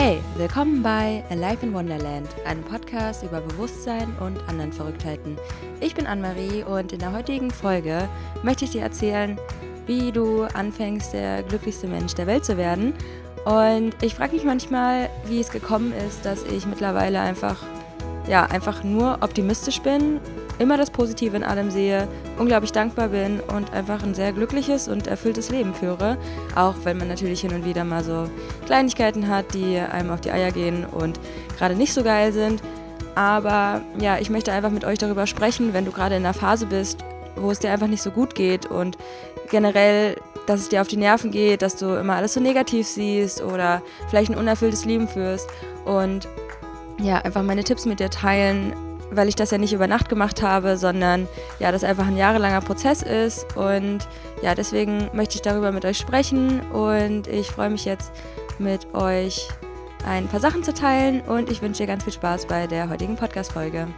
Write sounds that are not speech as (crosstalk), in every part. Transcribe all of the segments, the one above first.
Hey, willkommen bei Alive in Wonderland, einem Podcast über Bewusstsein und anderen Verrücktheiten. Ich bin Anne-Marie und in der heutigen Folge möchte ich dir erzählen, wie du anfängst, der glücklichste Mensch der Welt zu werden. Und ich frage mich manchmal, wie es gekommen ist, dass ich mittlerweile einfach, ja, einfach nur optimistisch bin immer das Positive in allem sehe, unglaublich dankbar bin und einfach ein sehr glückliches und erfülltes Leben führe. Auch wenn man natürlich hin und wieder mal so Kleinigkeiten hat, die einem auf die Eier gehen und gerade nicht so geil sind. Aber ja, ich möchte einfach mit euch darüber sprechen, wenn du gerade in einer Phase bist, wo es dir einfach nicht so gut geht und generell, dass es dir auf die Nerven geht, dass du immer alles so negativ siehst oder vielleicht ein unerfülltes Leben führst und ja, einfach meine Tipps mit dir teilen, weil ich das ja nicht über Nacht gemacht habe, sondern ja, das einfach ein jahrelanger Prozess ist. Und ja, deswegen möchte ich darüber mit euch sprechen und ich freue mich jetzt mit euch ein paar Sachen zu teilen und ich wünsche dir ganz viel Spaß bei der heutigen Podcast-Folge.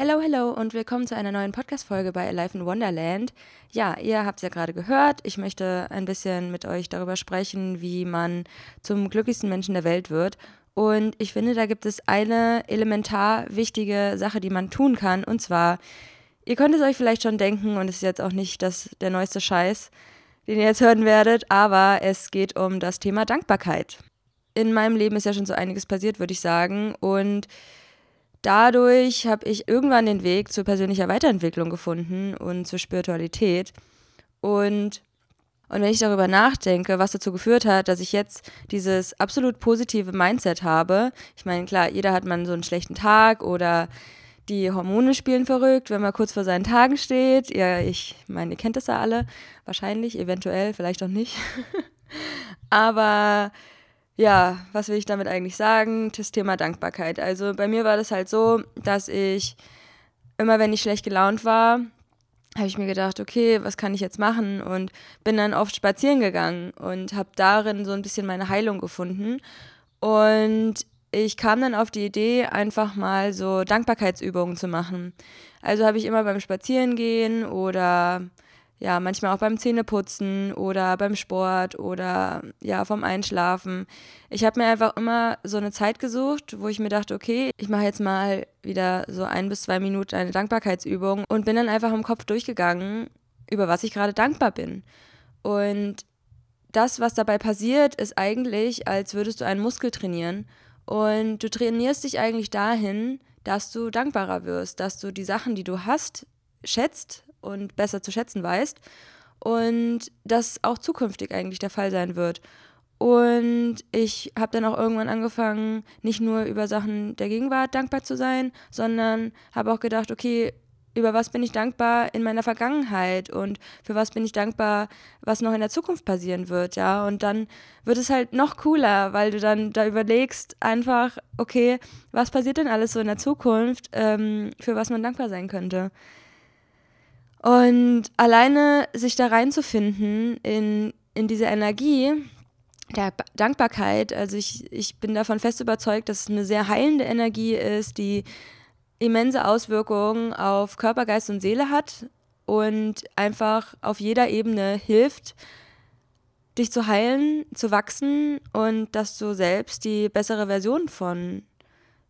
Hello, hello und willkommen zu einer neuen Podcast-Folge bei Alive in Wonderland. Ja, ihr habt es ja gerade gehört. Ich möchte ein bisschen mit euch darüber sprechen, wie man zum glücklichsten Menschen der Welt wird. Und ich finde, da gibt es eine elementar wichtige Sache, die man tun kann. Und zwar, ihr könnt es euch vielleicht schon denken, und es ist jetzt auch nicht das, der neueste Scheiß, den ihr jetzt hören werdet, aber es geht um das Thema Dankbarkeit. In meinem Leben ist ja schon so einiges passiert, würde ich sagen. Und dadurch habe ich irgendwann den Weg zur persönlicher Weiterentwicklung gefunden und zur Spiritualität. Und, und wenn ich darüber nachdenke, was dazu geführt hat, dass ich jetzt dieses absolut positive Mindset habe, ich meine, klar, jeder hat mal so einen schlechten Tag oder die Hormone spielen verrückt, wenn man kurz vor seinen Tagen steht. Ja, ich meine, ihr kennt das ja alle. Wahrscheinlich, eventuell, vielleicht auch nicht. (laughs) Aber ja, was will ich damit eigentlich sagen? Das Thema Dankbarkeit. Also bei mir war das halt so, dass ich immer, wenn ich schlecht gelaunt war, habe ich mir gedacht, okay, was kann ich jetzt machen? Und bin dann oft spazieren gegangen und habe darin so ein bisschen meine Heilung gefunden. Und ich kam dann auf die Idee, einfach mal so Dankbarkeitsübungen zu machen. Also habe ich immer beim Spazierengehen oder ja, manchmal auch beim Zähneputzen oder beim Sport oder ja, vom Einschlafen. Ich habe mir einfach immer so eine Zeit gesucht, wo ich mir dachte, okay, ich mache jetzt mal wieder so ein bis zwei Minuten eine Dankbarkeitsübung und bin dann einfach im Kopf durchgegangen, über was ich gerade dankbar bin. Und das, was dabei passiert, ist eigentlich, als würdest du einen Muskel trainieren. Und du trainierst dich eigentlich dahin, dass du dankbarer wirst, dass du die Sachen, die du hast, schätzt und besser zu schätzen weißt und das auch zukünftig eigentlich der Fall sein wird. Und ich habe dann auch irgendwann angefangen, nicht nur über Sachen der Gegenwart dankbar zu sein, sondern habe auch gedacht, okay, über was bin ich dankbar in meiner Vergangenheit und für was bin ich dankbar, was noch in der Zukunft passieren wird, ja. Und dann wird es halt noch cooler, weil du dann da überlegst einfach, okay, was passiert denn alles so in der Zukunft, ähm, für was man dankbar sein könnte. Und alleine sich da reinzufinden in, in diese Energie der Dankbarkeit, also ich, ich bin davon fest überzeugt, dass es eine sehr heilende Energie ist, die immense Auswirkungen auf Körper, Geist und Seele hat und einfach auf jeder Ebene hilft, dich zu heilen, zu wachsen und dass du selbst die bessere Version von,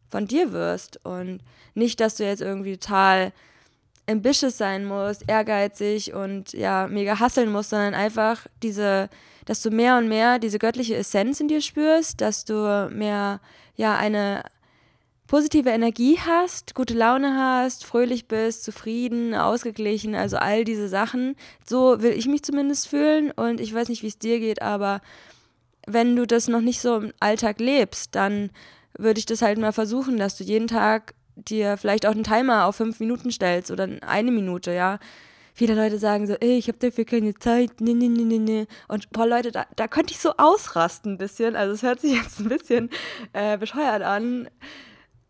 von dir wirst. Und nicht, dass du jetzt irgendwie total ambitious sein musst, ehrgeizig und ja, mega hasseln musst, sondern einfach diese, dass du mehr und mehr diese göttliche Essenz in dir spürst, dass du mehr, ja, eine positive Energie hast, gute Laune hast, fröhlich bist, zufrieden, ausgeglichen, also all diese Sachen. So will ich mich zumindest fühlen und ich weiß nicht, wie es dir geht, aber wenn du das noch nicht so im Alltag lebst, dann würde ich das halt mal versuchen, dass du jeden Tag dir vielleicht auch einen Timer auf fünf Minuten stellst oder eine Minute, ja. Viele Leute sagen so, ey, ich habe dafür keine Zeit, ne, ne, ne, ne, ne. Und boah, Leute, da, da könnte ich so ausrasten ein bisschen. Also es hört sich (laughs) jetzt ein bisschen äh, bescheuert an.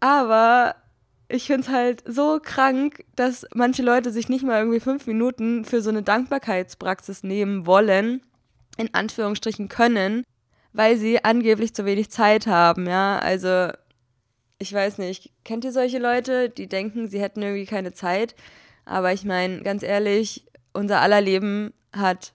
Aber ich finde es halt so krank, dass manche Leute sich nicht mal irgendwie fünf Minuten für so eine Dankbarkeitspraxis nehmen wollen, in Anführungsstrichen können, weil sie angeblich zu wenig Zeit haben, ja. Also ich weiß nicht, kennt ihr solche Leute, die denken, sie hätten irgendwie keine Zeit? Aber ich meine, ganz ehrlich, unser aller Leben hat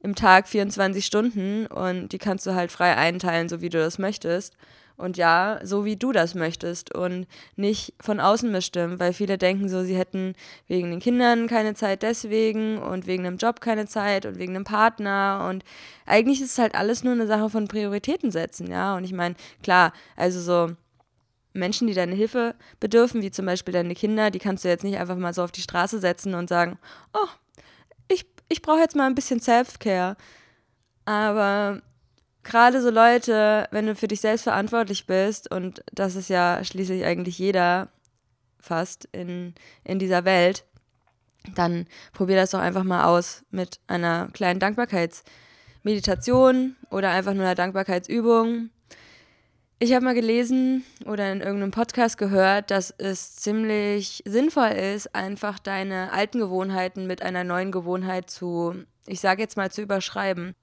im Tag 24 Stunden und die kannst du halt frei einteilen, so wie du das möchtest. Und ja, so wie du das möchtest und nicht von außen bestimmen, weil viele denken so, sie hätten wegen den Kindern keine Zeit deswegen und wegen dem Job keine Zeit und wegen dem Partner und eigentlich ist es halt alles nur eine Sache von Prioritäten setzen, ja. Und ich meine, klar, also so Menschen, die deine Hilfe bedürfen, wie zum Beispiel deine Kinder, die kannst du jetzt nicht einfach mal so auf die Straße setzen und sagen, oh, ich, ich brauche jetzt mal ein bisschen Self-Care. Aber gerade so Leute, wenn du für dich selbst verantwortlich bist, und das ist ja schließlich eigentlich jeder fast in, in dieser Welt, dann probier das doch einfach mal aus mit einer kleinen Dankbarkeitsmeditation oder einfach nur einer Dankbarkeitsübung. Ich habe mal gelesen oder in irgendeinem Podcast gehört, dass es ziemlich sinnvoll ist, einfach deine alten Gewohnheiten mit einer neuen Gewohnheit zu, ich sage jetzt mal, zu überschreiben.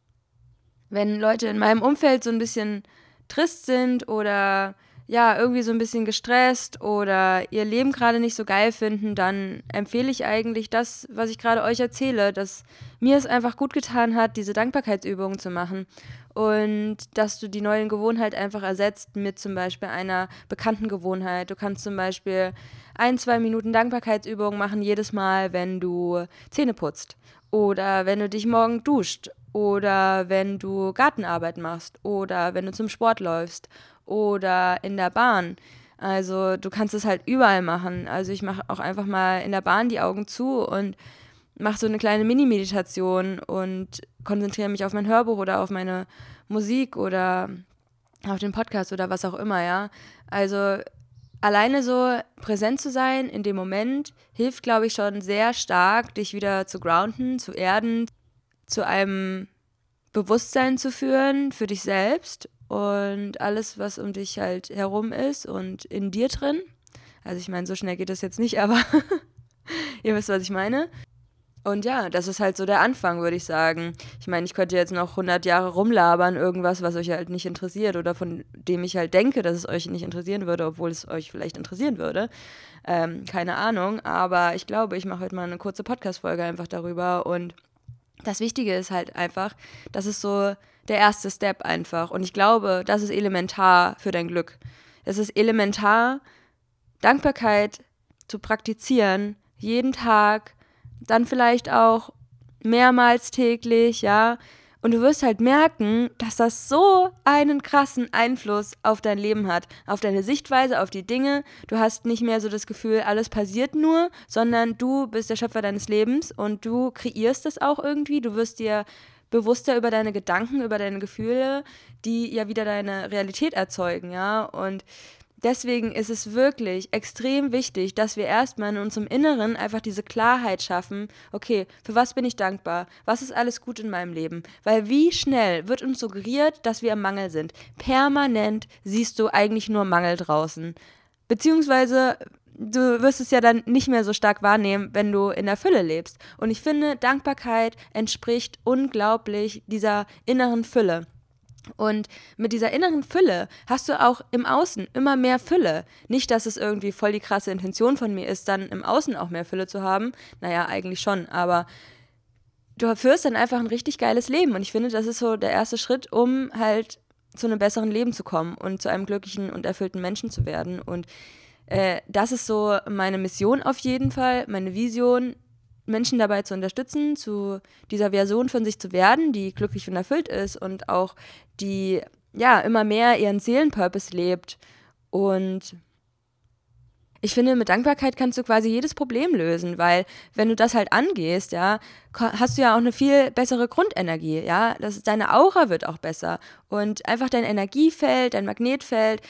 Wenn Leute in meinem Umfeld so ein bisschen trist sind oder ja, irgendwie so ein bisschen gestresst oder ihr Leben gerade nicht so geil finden, dann empfehle ich eigentlich das, was ich gerade euch erzähle, dass mir es einfach gut getan hat, diese Dankbarkeitsübungen zu machen und dass du die neue Gewohnheit einfach ersetzt mit zum Beispiel einer bekannten Gewohnheit. Du kannst zum Beispiel ein, zwei Minuten Dankbarkeitsübungen machen jedes Mal, wenn du Zähne putzt oder wenn du dich morgen duscht oder wenn du Gartenarbeit machst oder wenn du zum Sport läufst oder in der Bahn. Also du kannst es halt überall machen. Also ich mache auch einfach mal in der Bahn die Augen zu und mache so eine kleine Mini-Meditation und konzentriere mich auf mein Hörbuch oder auf meine Musik oder auf den Podcast oder was auch immer, ja. Also alleine so präsent zu sein in dem Moment hilft, glaube ich, schon sehr stark, dich wieder zu grounden, zu erden, zu einem Bewusstsein zu führen für dich selbst und alles, was um dich halt herum ist und in dir drin. Also ich meine, so schnell geht das jetzt nicht, (laughs) aber ihr wisst, was ich meine. Und ja, das ist halt so der Anfang, würde ich sagen. Ich meine, ich könnte jetzt noch 100 Jahre rumlabern, irgendwas, was euch halt nicht interessiert oder von dem ich halt denke, dass es euch nicht interessieren würde, obwohl es euch vielleicht interessieren würde. Ähm, keine Ahnung, aber ich glaube, ich mache heute mal eine kurze Podcast-Folge einfach darüber und das Wichtige ist halt einfach, das ist so der erste Step einfach. Und ich glaube, das ist elementar für dein Glück. Es ist elementar, Dankbarkeit zu praktizieren, jeden Tag, dann vielleicht auch mehrmals täglich, ja. Und du wirst halt merken, dass das so einen krassen Einfluss auf dein Leben hat, auf deine Sichtweise, auf die Dinge. Du hast nicht mehr so das Gefühl, alles passiert nur, sondern du bist der Schöpfer deines Lebens und du kreierst es auch irgendwie. Du wirst dir bewusster über deine Gedanken, über deine Gefühle, die ja wieder deine Realität erzeugen, ja. Und Deswegen ist es wirklich extrem wichtig, dass wir erstmal in unserem Inneren einfach diese Klarheit schaffen, okay, für was bin ich dankbar? Was ist alles gut in meinem Leben? Weil wie schnell wird uns suggeriert, dass wir im Mangel sind? Permanent siehst du eigentlich nur Mangel draußen. Beziehungsweise du wirst es ja dann nicht mehr so stark wahrnehmen, wenn du in der Fülle lebst. Und ich finde, Dankbarkeit entspricht unglaublich dieser inneren Fülle. Und mit dieser inneren Fülle hast du auch im Außen immer mehr Fülle. Nicht, dass es irgendwie voll die krasse Intention von mir ist, dann im Außen auch mehr Fülle zu haben. Naja, eigentlich schon, aber du führst dann einfach ein richtig geiles Leben. Und ich finde, das ist so der erste Schritt, um halt zu einem besseren Leben zu kommen und zu einem glücklichen und erfüllten Menschen zu werden. Und äh, das ist so meine Mission auf jeden Fall, meine Vision, Menschen dabei zu unterstützen, zu dieser Version von sich zu werden, die glücklich und erfüllt ist und auch die ja immer mehr ihren Seelenpurpose lebt. Und ich finde, mit Dankbarkeit kannst du quasi jedes Problem lösen, weil wenn du das halt angehst, ja, hast du ja auch eine viel bessere Grundenergie, ja, das deine Aura wird auch besser und einfach dein Energiefeld, dein Magnetfeld,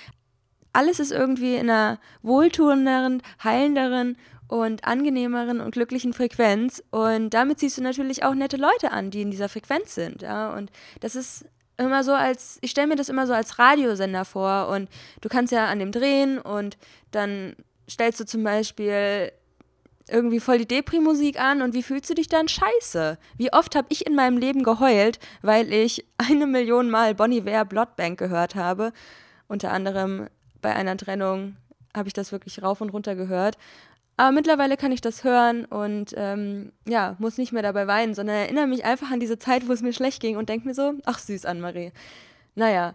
alles ist irgendwie in einer wohltuenderen, heilenderen und angenehmeren und glücklichen Frequenz. Und damit ziehst du natürlich auch nette Leute an, die in dieser Frequenz sind. Ja? Und das ist immer so als, ich stelle mir das immer so als Radiosender vor und du kannst ja an dem drehen und dann stellst du zum Beispiel irgendwie voll die Depri-Musik an und wie fühlst du dich dann? Scheiße. Wie oft habe ich in meinem Leben geheult, weil ich (laughs) eine Million Mal Bonnie Ware Bloodbank gehört habe. Unter anderem bei einer Trennung habe ich das wirklich rauf und runter gehört. Aber mittlerweile kann ich das hören und ähm, ja, muss nicht mehr dabei weinen, sondern erinnere mich einfach an diese Zeit, wo es mir schlecht ging und denke mir so, ach süß, Anne-Marie. Naja,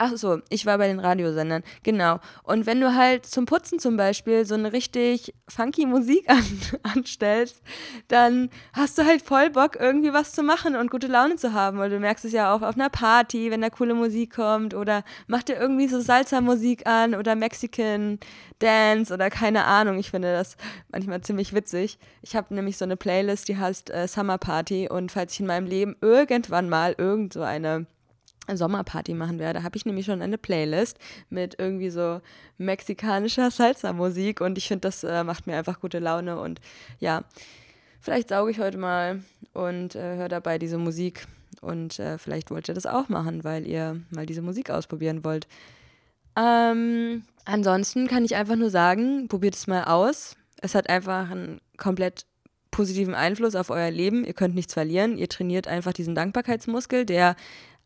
Ach so, ich war bei den Radiosendern, genau. Und wenn du halt zum Putzen zum Beispiel so eine richtig funky Musik (laughs) an, anstellst, dann hast du halt voll Bock, irgendwie was zu machen und gute Laune zu haben. Weil du merkst es ja auch auf einer Party, wenn da coole Musik kommt oder mach dir irgendwie so Salsa-Musik an oder Mexican Dance oder keine Ahnung. Ich finde das manchmal ziemlich witzig. Ich habe nämlich so eine Playlist, die heißt äh, Summer Party und falls ich in meinem Leben irgendwann mal irgend so eine Sommerparty machen werde, habe ich nämlich schon eine Playlist mit irgendwie so mexikanischer Salsa-Musik und ich finde, das äh, macht mir einfach gute Laune und ja, vielleicht sauge ich heute mal und äh, höre dabei diese Musik und äh, vielleicht wollt ihr das auch machen, weil ihr mal diese Musik ausprobieren wollt. Ähm, ansonsten kann ich einfach nur sagen, probiert es mal aus. Es hat einfach einen komplett positiven Einfluss auf euer Leben. Ihr könnt nichts verlieren. Ihr trainiert einfach diesen Dankbarkeitsmuskel, der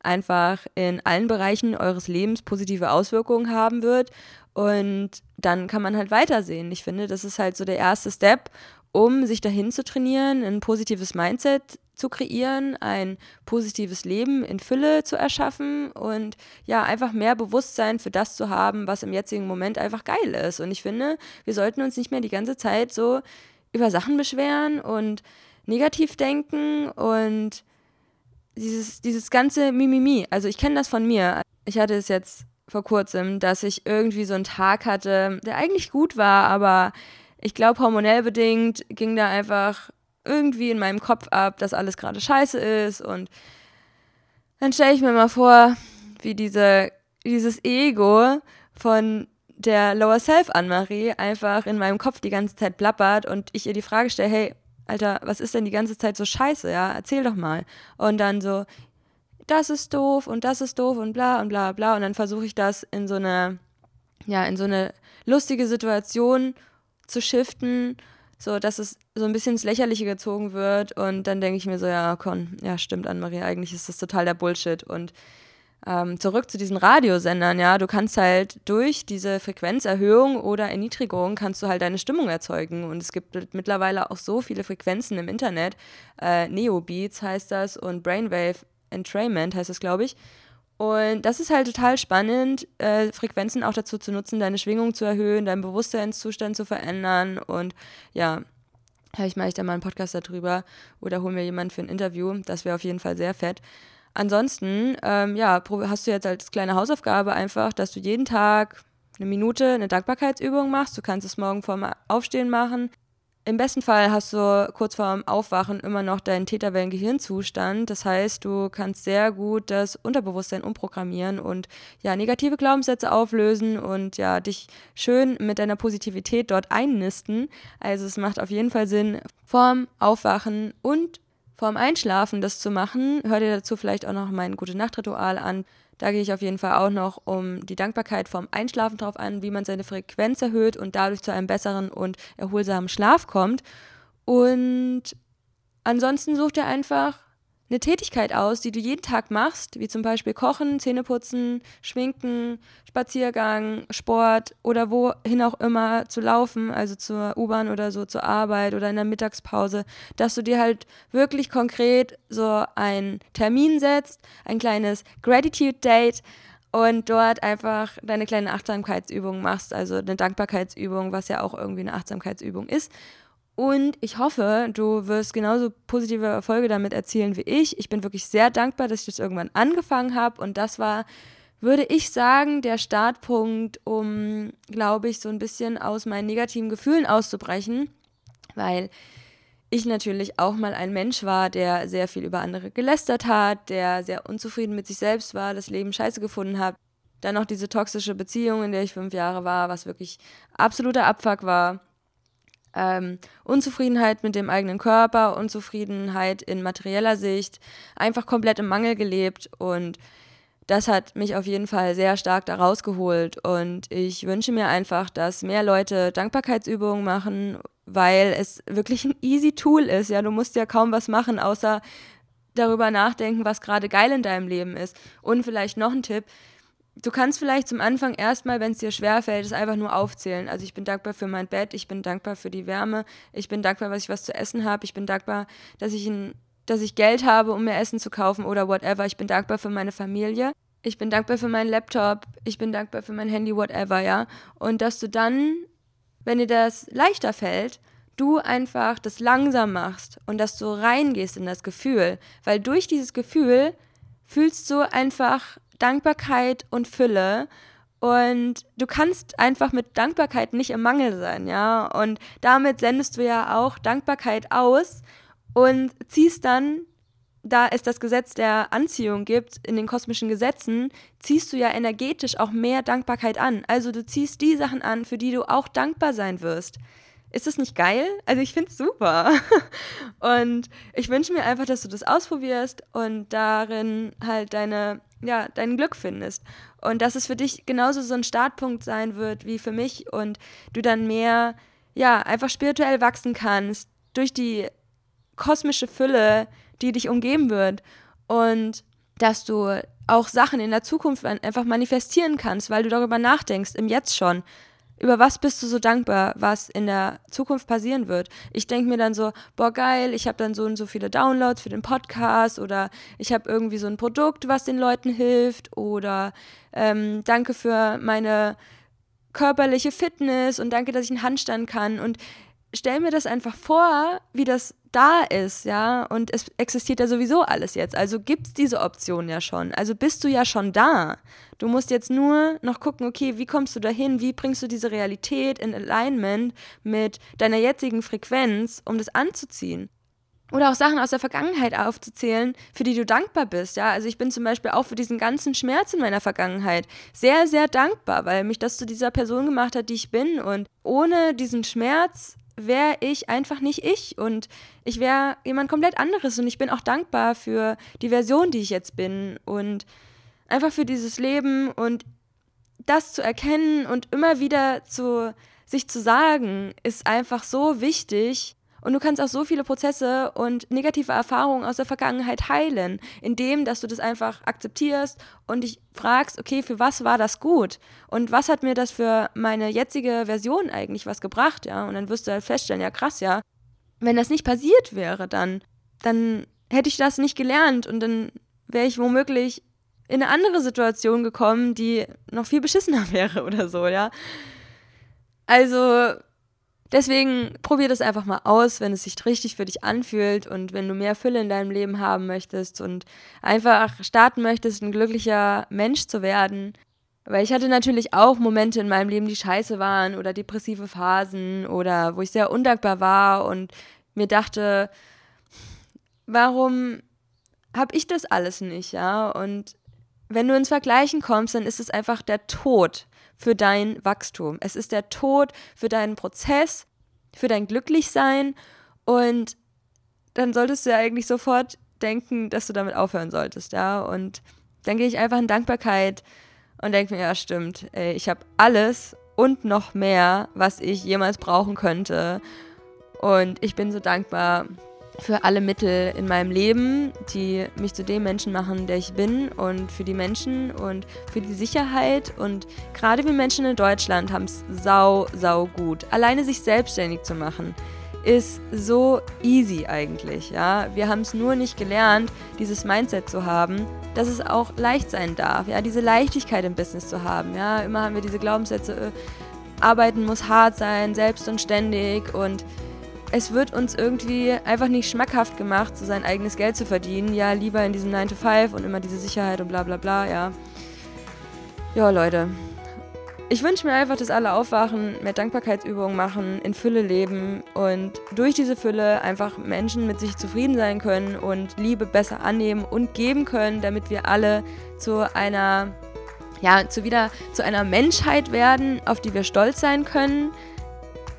einfach in allen Bereichen eures Lebens positive Auswirkungen haben wird. Und dann kann man halt weitersehen. Ich finde, das ist halt so der erste Step, um sich dahin zu trainieren, ein positives Mindset zu kreieren, ein positives Leben in Fülle zu erschaffen und ja, einfach mehr Bewusstsein für das zu haben, was im jetzigen Moment einfach geil ist. Und ich finde, wir sollten uns nicht mehr die ganze Zeit so über Sachen beschweren und negativ denken und dieses, dieses ganze Mimimi, also ich kenne das von mir. Ich hatte es jetzt vor kurzem, dass ich irgendwie so einen Tag hatte, der eigentlich gut war, aber ich glaube, hormonell bedingt ging da einfach irgendwie in meinem Kopf ab, dass alles gerade scheiße ist. Und dann stelle ich mir mal vor, wie diese, dieses Ego von der Lower Self Anne-Marie einfach in meinem Kopf die ganze Zeit plappert und ich ihr die Frage stelle, hey, Alter, was ist denn die ganze Zeit so scheiße, ja? Erzähl doch mal. Und dann so, das ist doof und das ist doof und bla und bla bla. Und dann versuche ich das in so eine, ja, in so eine lustige Situation zu shiften, so dass es so ein bisschen ins Lächerliche gezogen wird. Und dann denke ich mir so, ja, komm, ja, stimmt, Anne-Marie, eigentlich ist das total der Bullshit. Und ähm, zurück zu diesen Radiosendern, ja, du kannst halt durch diese Frequenzerhöhung oder Erniedrigung kannst du halt deine Stimmung erzeugen. Und es gibt mittlerweile auch so viele Frequenzen im Internet, äh, Neobeats heißt das und Brainwave Entrainment heißt das, glaube ich. Und das ist halt total spannend, äh, Frequenzen auch dazu zu nutzen, deine Schwingung zu erhöhen, deinen Bewusstseinszustand zu verändern. Und ja, vielleicht mache ich da mal einen Podcast darüber oder hol mir jemanden für ein Interview, das wäre auf jeden Fall sehr fett. Ansonsten, ähm, ja, hast du jetzt als kleine Hausaufgabe einfach, dass du jeden Tag eine Minute eine Dankbarkeitsübung machst. Du kannst es morgen vorm Aufstehen machen. Im besten Fall hast du kurz vorm Aufwachen immer noch deinen Täterwellen-Gehirnzustand. Das heißt, du kannst sehr gut das Unterbewusstsein umprogrammieren und ja, negative Glaubenssätze auflösen und ja, dich schön mit deiner Positivität dort einnisten. Also es macht auf jeden Fall Sinn, vorm Aufwachen und vorm Einschlafen das zu machen. Hör dir dazu vielleicht auch noch mein Gute-Nacht-Ritual an. Da gehe ich auf jeden Fall auch noch um die Dankbarkeit vorm Einschlafen drauf an, wie man seine Frequenz erhöht und dadurch zu einem besseren und erholsamen Schlaf kommt. Und ansonsten such dir einfach eine Tätigkeit aus, die du jeden Tag machst, wie zum Beispiel Kochen, Zähneputzen, Schminken, Spaziergang, Sport oder wohin auch immer zu laufen, also zur U-Bahn oder so zur Arbeit oder in der Mittagspause, dass du dir halt wirklich konkret so einen Termin setzt, ein kleines Gratitude Date und dort einfach deine kleine Achtsamkeitsübung machst, also eine Dankbarkeitsübung, was ja auch irgendwie eine Achtsamkeitsübung ist und ich hoffe, du wirst genauso positive Erfolge damit erzielen wie ich. Ich bin wirklich sehr dankbar, dass ich das irgendwann angefangen habe. Und das war, würde ich sagen, der Startpunkt, um, glaube ich, so ein bisschen aus meinen negativen Gefühlen auszubrechen. Weil ich natürlich auch mal ein Mensch war, der sehr viel über andere gelästert hat, der sehr unzufrieden mit sich selbst war, das Leben scheiße gefunden hat. Dann noch diese toxische Beziehung, in der ich fünf Jahre war, was wirklich absoluter Abfuck war ähm, Unzufriedenheit mit dem eigenen Körper, Unzufriedenheit in materieller Sicht, einfach komplett im Mangel gelebt und das hat mich auf jeden Fall sehr stark da rausgeholt und ich wünsche mir einfach, dass mehr Leute Dankbarkeitsübungen machen, weil es wirklich ein easy Tool ist. Ja, du musst ja kaum was machen, außer darüber nachdenken, was gerade geil in deinem Leben ist. Und vielleicht noch ein Tipp, du kannst vielleicht zum Anfang erstmal, wenn es dir schwerfällt, es einfach nur aufzählen. Also ich bin dankbar für mein Bett, ich bin dankbar für die Wärme, ich bin dankbar, dass ich was zu essen habe, ich bin dankbar, dass ich, ein, dass ich Geld habe, um mir Essen zu kaufen oder whatever. Ich bin dankbar für meine Familie, ich bin dankbar für meinen Laptop, ich bin dankbar für mein Handy, whatever, ja. Und dass du dann, wenn dir das leichter fällt, du einfach das langsam machst und dass du reingehst in das Gefühl, weil durch dieses Gefühl fühlst du einfach Dankbarkeit und Fülle und du kannst einfach mit Dankbarkeit nicht im Mangel sein, ja? Und damit sendest du ja auch Dankbarkeit aus und ziehst dann, da es das Gesetz der Anziehung gibt, in den kosmischen Gesetzen, ziehst du ja energetisch auch mehr Dankbarkeit an. Also du ziehst die Sachen an, für die du auch dankbar sein wirst. Ist das nicht geil? Also ich finde es super. (laughs) Und ich wünsche mir einfach, dass du das ausprobierst und darin halt deine, ja, dein Glück findest. Und dass es für dich genauso so ein Startpunkt sein wird wie für mich und du dann mehr, ja, einfach spirituell wachsen kannst durch die kosmische Fülle, die dich umgeben wird. Und dass du auch Sachen in der Zukunft einfach manifestieren kannst, weil du darüber nachdenkst, im Jetzt schon über was bist du so dankbar, was in der Zukunft passieren wird? Ich denke mir dann so, boah, geil, ich habe dann so und so viele Downloads für den Podcast oder ich habe irgendwie so ein Produkt, was den Leuten hilft oder ähm, danke für meine körperliche Fitness und danke, dass ich einen Handstand kann und stell mir das einfach vor, wie das da ist, ja, und es existiert ja sowieso alles jetzt. Also gibt es diese Option ja schon. Also bist du ja schon da. Du musst jetzt nur noch gucken, okay, wie kommst du dahin? Wie bringst du diese Realität in Alignment mit deiner jetzigen Frequenz, um das anzuziehen? Oder auch Sachen aus der Vergangenheit aufzuzählen, für die du dankbar bist. Ja, also ich bin zum Beispiel auch für diesen ganzen Schmerz in meiner Vergangenheit sehr, sehr dankbar, weil mich das zu dieser Person gemacht hat, die ich bin. Und ohne diesen Schmerz wäre ich einfach nicht ich und ich wäre jemand komplett anderes und ich bin auch dankbar für die Version, die ich jetzt bin und einfach für dieses Leben und das zu erkennen und immer wieder zu sich zu sagen, ist einfach so wichtig und du kannst auch so viele Prozesse und negative Erfahrungen aus der Vergangenheit heilen, indem, dass du das einfach akzeptierst und dich fragst, okay, für was war das gut? Und was hat mir das für meine jetzige Version eigentlich was gebracht, ja? Und dann wirst du halt feststellen, ja krass, ja, wenn das nicht passiert wäre, dann, dann hätte ich das nicht gelernt und dann wäre ich womöglich in eine andere Situation gekommen, die noch viel beschissener (laughs) wäre oder so, ja. Also Deswegen probier das einfach mal aus, wenn es sich richtig für dich anfühlt und wenn du mehr Fülle in deinem Leben haben möchtest und einfach starten möchtest, ein glücklicher Mensch zu werden. Weil ich hatte natürlich auch Momente in meinem Leben, die scheiße waren oder depressive Phasen oder wo ich sehr undankbar war und mir dachte, warum habe ich das alles nicht, ja? Und wenn du ins Vergleichen kommst, dann ist es einfach der Tod für dein Wachstum. Es ist der Tod für deinen Prozess, für dein Glücklichsein und dann solltest du ja eigentlich sofort denken, dass du damit aufhören solltest, ja. Und dann gehe ich einfach in Dankbarkeit und denke mir, ja, stimmt, ey, ich habe alles und noch mehr, was ich jemals brauchen könnte. Und ich bin so dankbar für alle Mittel in meinem Leben, die mich zu dem Menschen machen, der ich bin und für die Menschen und für die Sicherheit. Und gerade wir Menschen in Deutschland haben es sau, sau gut. Alleine sich selbstständig zu machen ist so easy eigentlich, ja. Wir haben es nur nicht gelernt, dieses Mindset zu haben, dass es auch leicht sein darf, ja, diese Leichtigkeit im Business zu haben, ja. Immer haben wir diese Glaubenssätze, äh, arbeiten muss hart sein, selbst und ständig und es wird uns irgendwie einfach nicht schmackhaft gemacht, so sein eigenes Geld zu verdienen. Ja, lieber in diesem 9 to 5 und immer diese Sicherheit und bla bla bla, ja. Ja, Leute. Ich wünsche mir einfach, dass alle aufwachen, mehr Dankbarkeitsübungen machen, in Fülle leben und durch diese Fülle einfach Menschen mit sich zufrieden sein können und Liebe besser annehmen und geben können, damit wir alle zu einer, ja, zu wieder zu einer Menschheit werden, auf die wir stolz sein können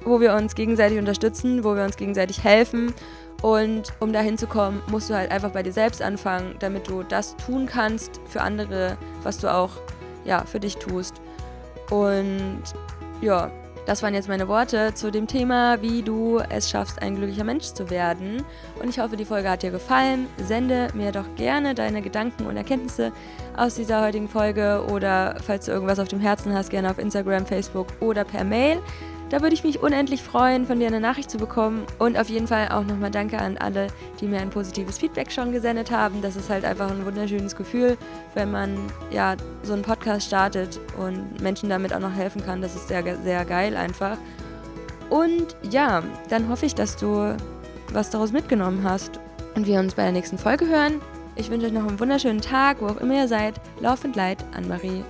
wo wir uns gegenseitig unterstützen, wo wir uns gegenseitig helfen. Und um dahin zu kommen, musst du halt einfach bei dir selbst anfangen, damit du das tun kannst für andere, was du auch ja, für dich tust. Und ja, das waren jetzt meine Worte zu dem Thema, wie du es schaffst, ein glücklicher Mensch zu werden. Und ich hoffe, die Folge hat dir gefallen. Sende mir doch gerne deine Gedanken und Erkenntnisse aus dieser heutigen Folge oder falls du irgendwas auf dem Herzen hast, gerne auf Instagram, Facebook oder per Mail. Da würde ich mich unendlich freuen, von dir eine Nachricht zu bekommen. Und auf jeden Fall auch nochmal danke an alle, die mir ein positives Feedback schon gesendet haben. Das ist halt einfach ein wunderschönes Gefühl, wenn man ja so einen Podcast startet und Menschen damit auch noch helfen kann. Das ist sehr, sehr geil einfach. Und ja, dann hoffe ich, dass du was daraus mitgenommen hast und wir uns bei der nächsten Folge hören. Ich wünsche euch noch einen wunderschönen Tag, wo auch immer ihr seid. Laufend Leid, Anne-Marie.